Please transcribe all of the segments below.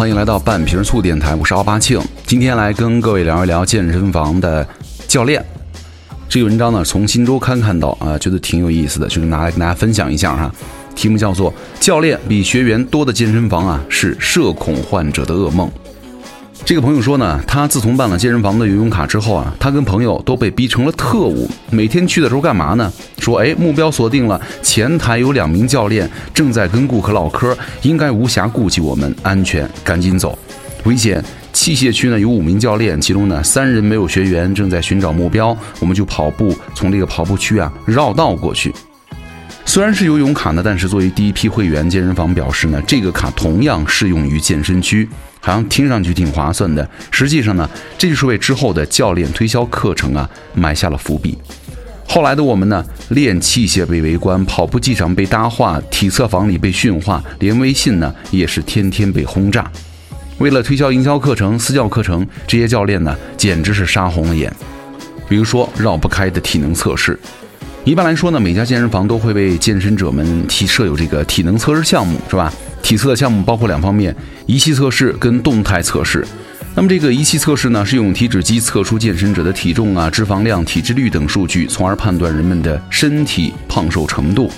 欢迎来到半瓶醋电台，我是奥巴庆。今天来跟各位聊一聊健身房的教练。这个文章呢，从新周刊看到啊，觉得挺有意思的，就是拿来跟大家分享一下哈。题目叫做“教练比学员多的健身房啊，是社恐患者的噩梦”。这个朋友说呢，他自从办了健身房的游泳卡之后啊，他跟朋友都被逼成了特务。每天去的时候干嘛呢？说哎，目标锁定了，前台有两名教练正在跟顾客唠嗑，应该无暇顾及我们安全，赶紧走。危险！器械区呢有五名教练，其中呢三人没有学员，正在寻找目标，我们就跑步从这个跑步区啊绕道过去。虽然是游泳卡呢，但是作为第一批会员，健身房表示呢，这个卡同样适用于健身区，好像听上去挺划算的。实际上呢，这就是为之后的教练推销课程啊埋下了伏笔。后来的我们呢，练器械被围观，跑步机上被搭话，体测房里被训话，连微信呢也是天天被轰炸。为了推销营销课程、私教课程，这些教练呢简直是杀红了眼。比如说绕不开的体能测试。一般来说呢，每家健身房都会为健身者们提设有这个体能测试项目，是吧？体测的项目包括两方面：仪器测试跟动态测试。那么这个仪器测试呢，是用体脂机测出健身者的体重啊、脂肪量、体脂率等数据，从而判断人们的身体胖瘦程度。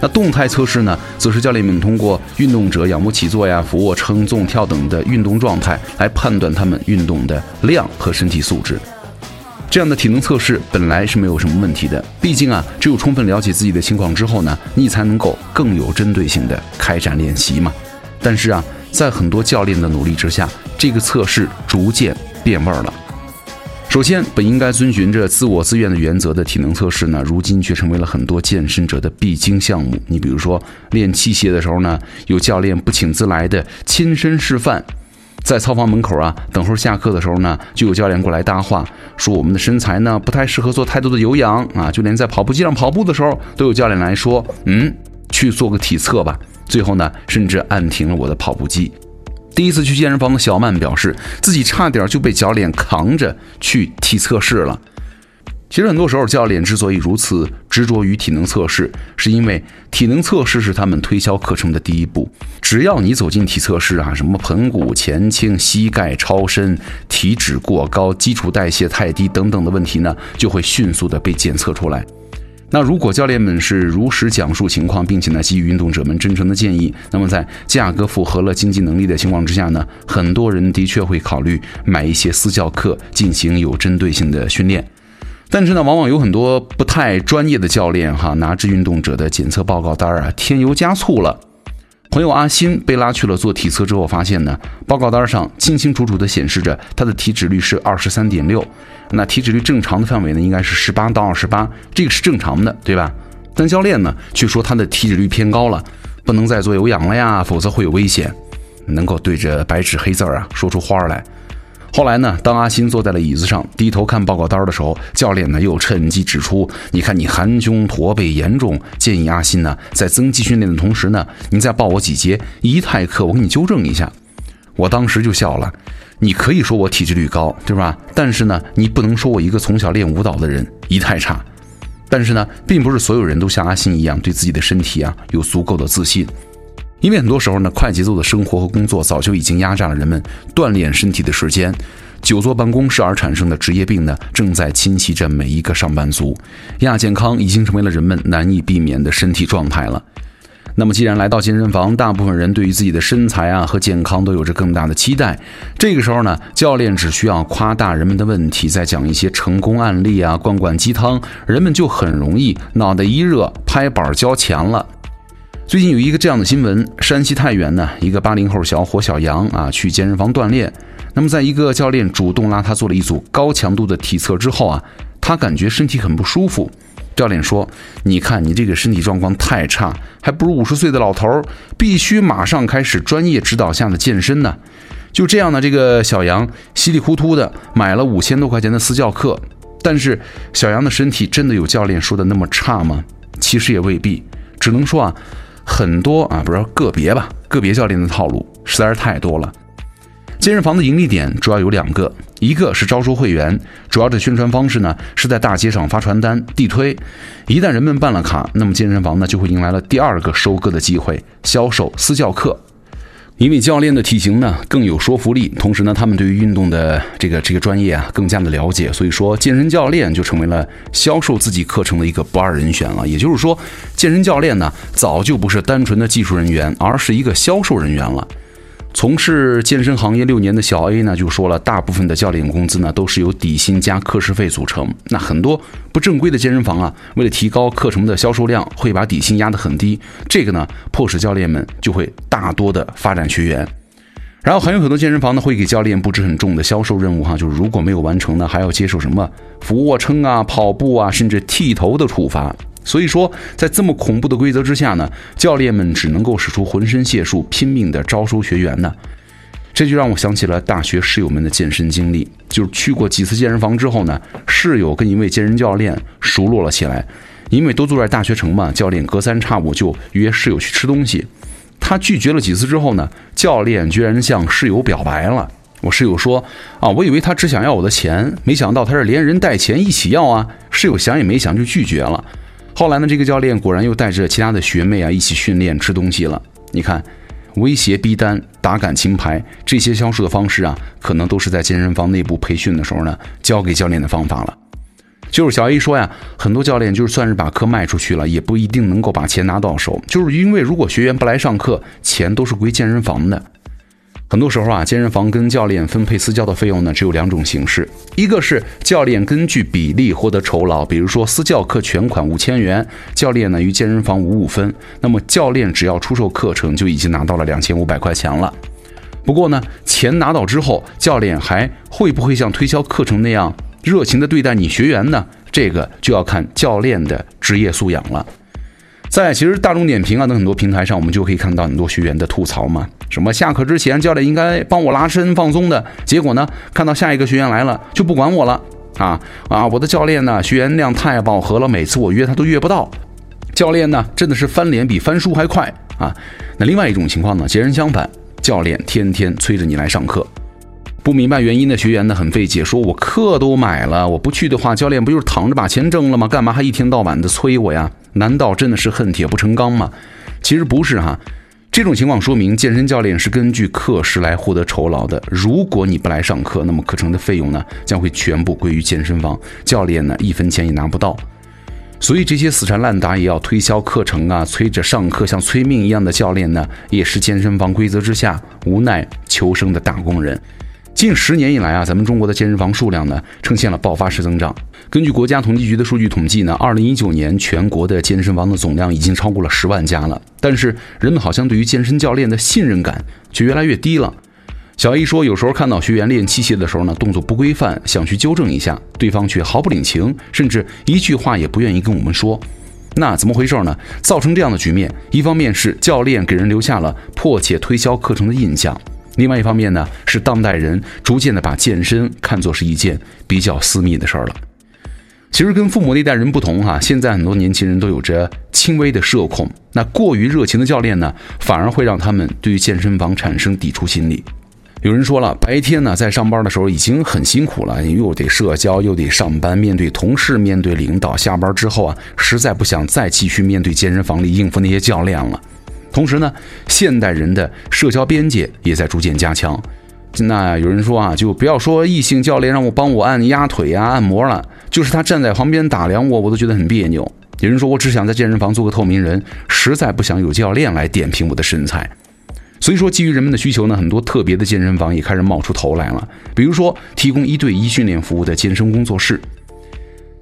那动态测试呢，则是教练们通过运动者仰卧起坐呀、俯卧撑、纵跳等的运动状态，来判断他们运动的量和身体素质。这样的体能测试本来是没有什么问题的，毕竟啊，只有充分了解自己的情况之后呢，你才能够更有针对性的开展练习嘛。但是啊，在很多教练的努力之下，这个测试逐渐变味儿了。首先，本应该遵循着自我自愿的原则的体能测试呢，如今却成为了很多健身者的必经项目。你比如说，练器械的时候呢，有教练不请自来的亲身示范。在操房门口啊，等会下课的时候呢，就有教练过来搭话，说我们的身材呢不太适合做太多的有氧啊，就连在跑步机上跑步的时候，都有教练来说，嗯，去做个体测吧。最后呢，甚至按停了我的跑步机。第一次去健身房的小曼表示，自己差点就被教练扛着去体测试了。其实很多时候，教练之所以如此执着于体能测试，是因为体能测试是他们推销课程的第一步。只要你走进体测试啊，什么盆骨前倾、膝盖超伸、体脂过高、基础代谢太低等等的问题呢，就会迅速的被检测出来。那如果教练们是如实讲述情况，并且呢给予运动者们真诚的建议，那么在价格符合了经济能力的情况之下呢，很多人的确会考虑买一些私教课进行有针对性的训练。但是呢，往往有很多不太专业的教练哈，拿着运动者的检测报告单啊，添油加醋了。朋友阿新被拉去了做体测之后，发现呢，报告单上清清楚楚的显示着他的体脂率是二十三点六，那体脂率正常的范围呢，应该是十八到二十八，这个是正常的，对吧？但教练呢，却说他的体脂率偏高了，不能再做有氧了呀，否则会有危险。能够对着白纸黑字啊说出花来。后来呢，当阿新坐在了椅子上，低头看报告单的时候，教练呢又趁机指出：“你看你含胸驼背严重，建议阿新呢在增肌训练的同时呢，你再报我几节仪态课，我给你纠正一下。”我当时就笑了。你可以说我体脂率高，对吧？但是呢，你不能说我一个从小练舞蹈的人仪态差。但是呢，并不是所有人都像阿新一样对自己的身体啊有足够的自信。因为很多时候呢，快节奏的生活和工作早就已经压榨了人们锻炼身体的时间，久坐办公室而产生的职业病呢，正在侵袭着每一个上班族。亚健康已经成为了人们难以避免的身体状态了。那么，既然来到健身房，大部分人对于自己的身材啊和健康都有着更大的期待，这个时候呢，教练只需要夸大人们的问题，再讲一些成功案例啊，灌灌鸡汤，人们就很容易脑袋一热，拍板交钱了。最近有一个这样的新闻：山西太原呢，一个八零后小伙小杨啊，去健身房锻炼。那么，在一个教练主动拉他做了一组高强度的体测之后啊，他感觉身体很不舒服。教练说：“你看你这个身体状况太差，还不如五十岁的老头儿，必须马上开始专业指导下的健身呢。”就这样呢，这个小杨稀里糊涂的买了五千多块钱的私教课。但是，小杨的身体真的有教练说的那么差吗？其实也未必，只能说啊。很多啊，不是个别吧？个别教练的套路实在是太多了。健身房的盈利点主要有两个，一个是招收会员，主要的宣传方式呢是在大街上发传单、地推。一旦人们办了卡，那么健身房呢就会迎来了第二个收割的机会——销售私教课。因为教练的体型呢更有说服力，同时呢，他们对于运动的这个这个专业啊更加的了解，所以说健身教练就成为了销售自己课程的一个不二人选了。也就是说，健身教练呢早就不是单纯的技术人员，而是一个销售人员了。从事健身行业六年的小 A 呢，就说了，大部分的教练工资呢都是由底薪加课时费组成。那很多不正规的健身房啊，为了提高课程的销售量，会把底薪压得很低。这个呢，迫使教练们就会大多的发展学员。然后还有很多健身房呢，会给教练布置很重的销售任务哈，就是如果没有完成呢，还要接受什么俯卧撑啊、跑步啊，甚至剃头的处罚。所以说，在这么恐怖的规则之下呢，教练们只能够使出浑身解数，拼命的招收学员呢。这就让我想起了大学室友们的健身经历，就是去过几次健身房之后呢，室友跟一位健身教练熟络了起来。因为都住在大学城嘛，教练隔三差五就约室友去吃东西。他拒绝了几次之后呢，教练居然向室友表白了。我室友说：“啊，我以为他只想要我的钱，没想到他是连人带钱一起要啊。”室友想也没想就拒绝了。后来呢，这个教练果然又带着其他的学妹啊一起训练吃东西了。你看，威胁逼单、打感情牌这些销售的方式啊，可能都是在健身房内部培训的时候呢教给教练的方法了。就是小 A 说呀，很多教练就是算是把课卖出去了，也不一定能够把钱拿到手，就是因为如果学员不来上课，钱都是归健身房的。很多时候啊，健身房跟教练分配私教的费用呢，只有两种形式：一个是教练根据比例获得酬劳，比如说私教课全款五千元，教练呢与健身房五五分，那么教练只要出售课程就已经拿到了两千五百块钱了。不过呢，钱拿到之后，教练还会不会像推销课程那样热情的对待你学员呢？这个就要看教练的职业素养了。在其实大众点评啊等很多平台上，我们就可以看到很多学员的吐槽嘛。什么下课之前教练应该帮我拉伸放松的，结果呢，看到下一个学员来了就不管我了啊啊！我的教练呢，学员量太饱和了，每次我约他都约不到。教练呢，真的是翻脸比翻书还快啊！那另外一种情况呢，截然相反，教练天天催着你来上课，不明白原因的学员呢很费解，说我课都买了，我不去的话，教练不就是躺着把钱挣了吗？干嘛还一天到晚的催我呀？难道真的是恨铁不成钢吗？其实不是哈。这种情况说明，健身教练是根据课时来获得酬劳的。如果你不来上课，那么课程的费用呢将会全部归于健身房，教练呢一分钱也拿不到。所以这些死缠烂打也要推销课程啊、催着上课像催命一样的教练呢，也是健身房规则之下无奈求生的打工人。近十年以来啊，咱们中国的健身房数量呢呈现了爆发式增长。根据国家统计局的数据统计呢，二零一九年全国的健身房的总量已经超过了十万家了。但是人们好像对于健身教练的信任感却越来越低了。小 A 说，有时候看到学员练器械的时候呢，动作不规范，想去纠正一下，对方却毫不领情，甚至一句话也不愿意跟我们说。那怎么回事呢？造成这样的局面，一方面是教练给人留下了迫切推销课程的印象。另外一方面呢，是当代人逐渐的把健身看作是一件比较私密的事儿了。其实跟父母那代人不同哈，现在很多年轻人都有着轻微的社恐。那过于热情的教练呢，反而会让他们对于健身房产生抵触心理。有人说了，白天呢在上班的时候已经很辛苦了，又得社交，又得上班，面对同事，面对领导。下班之后啊，实在不想再继续面对健身房里应付那些教练了。同时呢，现代人的社交边界也在逐渐加强。那有人说啊，就不要说异性教练让我帮我按压腿啊、按摩了，就是他站在旁边打量我，我都觉得很别扭。有人说我只想在健身房做个透明人，实在不想有教练来点评我的身材。所以说，基于人们的需求呢，很多特别的健身房也开始冒出头来了。比如说，提供一对一训练服务的健身工作室。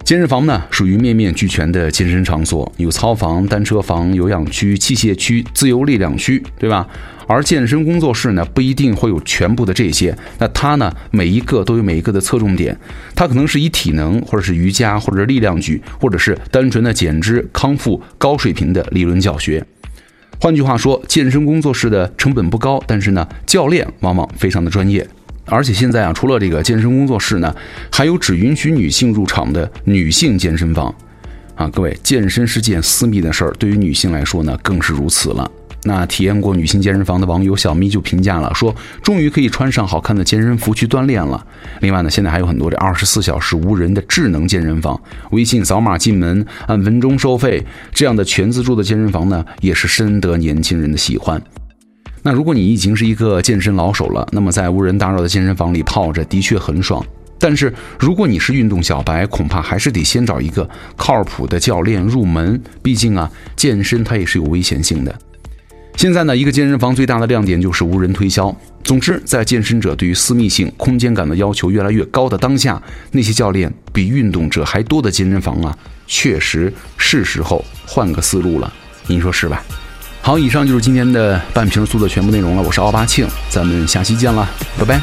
健身房呢，属于面面俱全的健身场所，有操房、单车房、有氧区、器械区、自由力量区，对吧？而健身工作室呢，不一定会有全部的这些。那它呢，每一个都有每一个的侧重点，它可能是以体能，或者是瑜伽，或者是力量举，或者是单纯的减脂康复高水平的理论教学。换句话说，健身工作室的成本不高，但是呢，教练往往非常的专业。而且现在啊，除了这个健身工作室呢，还有只允许女性入场的女性健身房，啊，各位，健身是件私密的事儿，对于女性来说呢，更是如此了。那体验过女性健身房的网友小咪就评价了，说终于可以穿上好看的健身服去锻炼了。另外呢，现在还有很多这二十四小时无人的智能健身房，微信扫码进门，按分钟收费，这样的全自助的健身房呢，也是深得年轻人的喜欢。那如果你已经是一个健身老手了，那么在无人打扰的健身房里泡着的确很爽。但是如果你是运动小白，恐怕还是得先找一个靠谱的教练入门。毕竟啊，健身它也是有危险性的。现在呢，一个健身房最大的亮点就是无人推销。总之，在健身者对于私密性、空间感的要求越来越高的当下，那些教练比运动者还多的健身房啊，确实是时候换个思路了。您说是吧？好，以上就是今天的半瓶醋的全部内容了。我是奥巴庆，咱们下期见了，拜拜。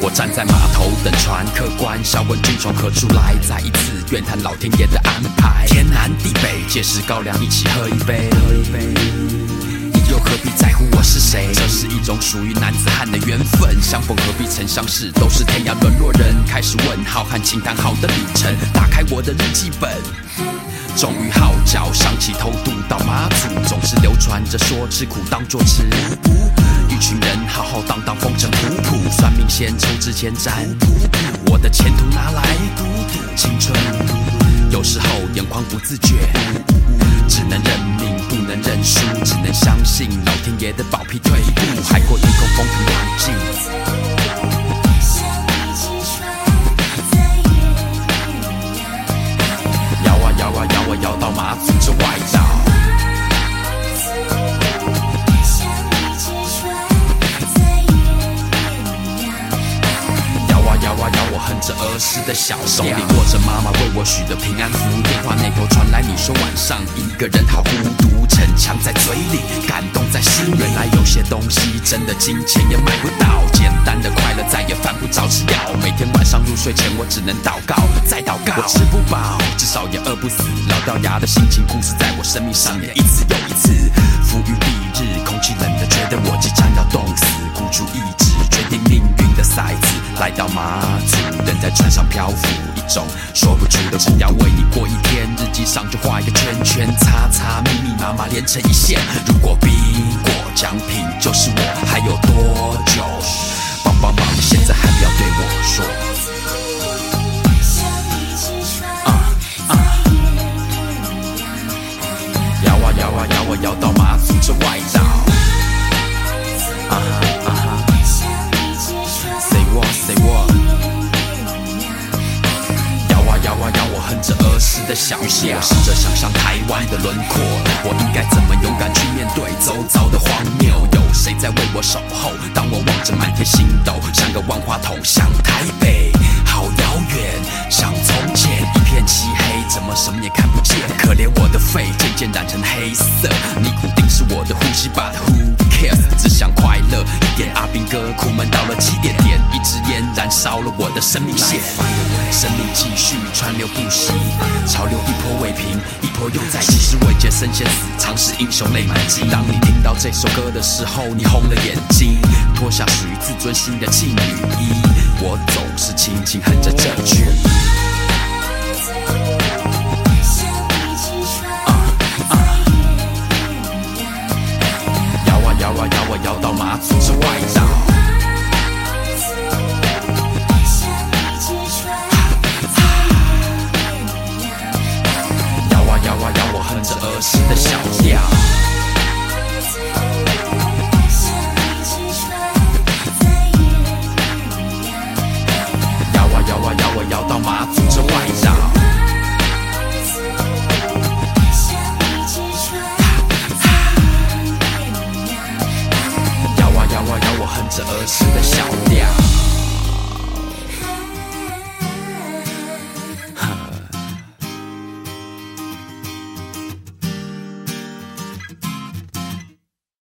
我站在码头等船，客官笑问君从何处来，再一次怨叹老天爷的安排。天南地北皆是高粱，一起喝一杯。喝一杯，何必在乎我是谁？这是一种属于男子汉的缘分，相逢何必曾相识，都是天涯沦落人。开始问浩瀚轻叹好的旅程，打开我的日记本，终于号角响起，偷渡到马祖，总是流传着说吃苦当作吃。一群人浩浩荡荡，风尘仆仆，算命先抽支签占卜，我的前途拿来赌赌青春。有时候眼眶不自觉，只能认命，不能认输，只能相信老天爷的保庇退步，海阔天空，风平浪静。的小，手里握着妈妈为我许的平安符，电话那头传来你说晚上一个人好孤独，逞强在嘴里，感动在心里。原来有些东西真的金钱也买不到，简单的快乐再也犯不着吃药。每天晚上入睡前我只能祷告，再祷告。我吃不饱，至少也饿不死。老掉牙的心情故事在我生命上演一次又一次。浮于蔽日，空气冷的觉得我即将要冻死，孤注一掷，来到马祖。人在船上漂浮，一种说不出的只要为你过一天，日记上就画一个圈圈，叉叉，密密麻麻连成一线。如果比过奖品就是我，还有多久？帮帮忙，现在还不要对我说。摇啊摇啊摇啊摇到马祖这外岛。着儿时的小调，我试着想象台湾的轮廓，我应该怎么勇敢去面对周遭的荒谬？有谁在为我守候？当我望着满天星斗，像个万花筒，向台北，好遥远，像从前一片漆黑，怎么什么也看不见？可怜我的肺渐渐染成黑色，尼古丁是我的呼吸，But who cares？只想快乐一点。阿兵哥，苦闷到了极点，燃烧了我的生命线，生命继续川流不息，潮流一波未平，一波又再起。是未解，身先死，常是英雄泪满襟。当你听到这首歌的时候，你红了眼睛，脱下属于自尊心的劲雨衣。我总是轻轻哼着这句。